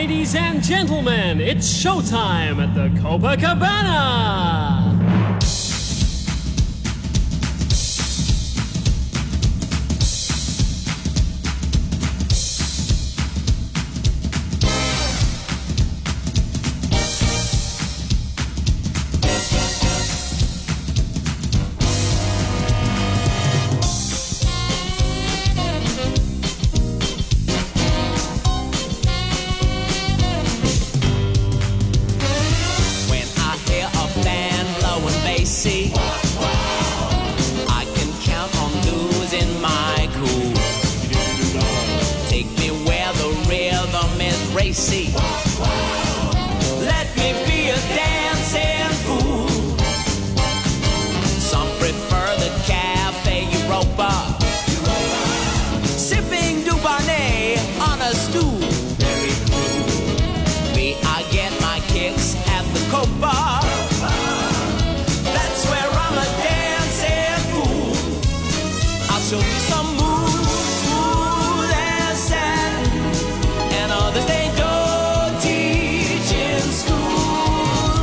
Ladies and gentlemen, it's showtime at the Copacabana! She'll some moon, and sad, and others they don't teach in school.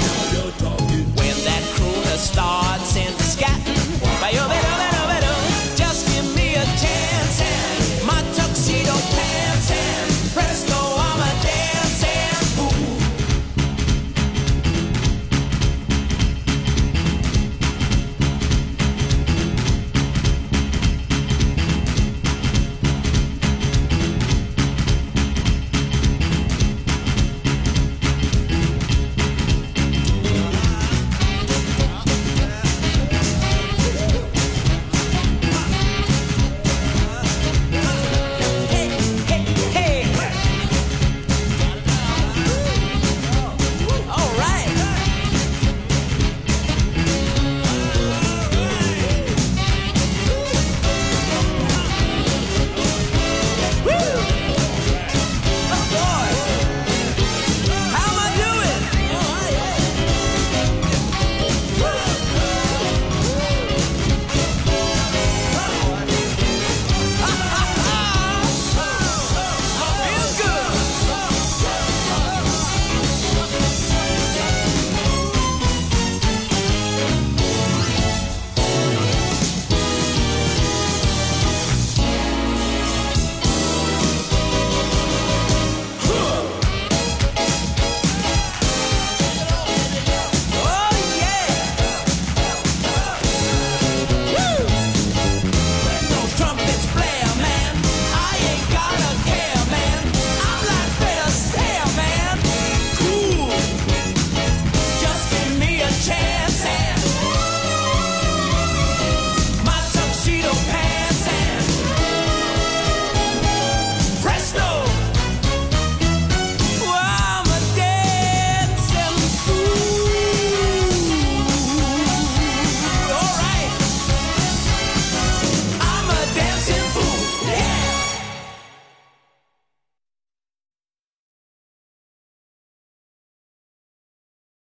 When that.